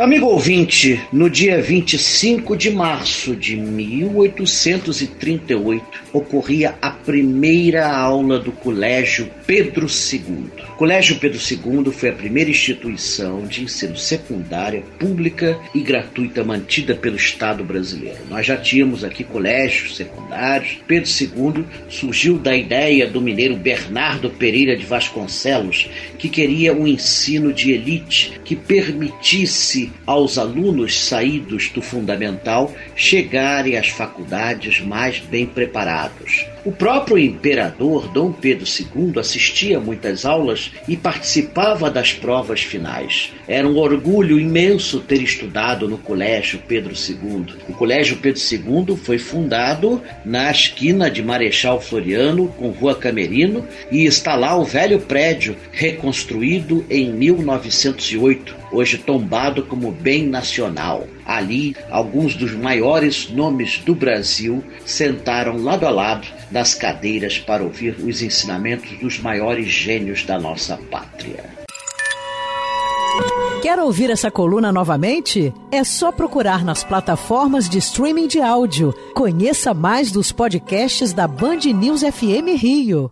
Amigo ouvinte, no dia 25 de março de 1838 ocorria a primeira aula do Colégio Pedro II. O Colégio Pedro II foi a primeira instituição de ensino secundária pública e gratuita mantida pelo Estado brasileiro. Nós já tínhamos aqui colégios secundários. Pedro II surgiu da ideia do mineiro Bernardo Pereira de Vasconcelos, que queria um ensino de elite que permitisse aos alunos saídos do fundamental chegarem às faculdades mais bem preparados. O próprio imperador Dom Pedro II assistia muitas aulas e participava das provas finais. Era um orgulho imenso ter estudado no Colégio Pedro II. O Colégio Pedro II foi fundado na esquina de Marechal Floriano com Rua Camerino e está lá o velho prédio reconstruído em 1908, hoje tombado como bem nacional. Ali, alguns dos maiores nomes do Brasil sentaram lado a lado nas cadeiras para ouvir os ensinamentos dos maiores gênios da nossa pátria. Quer ouvir essa coluna novamente? É só procurar nas plataformas de streaming de áudio. Conheça mais dos podcasts da Band News FM Rio.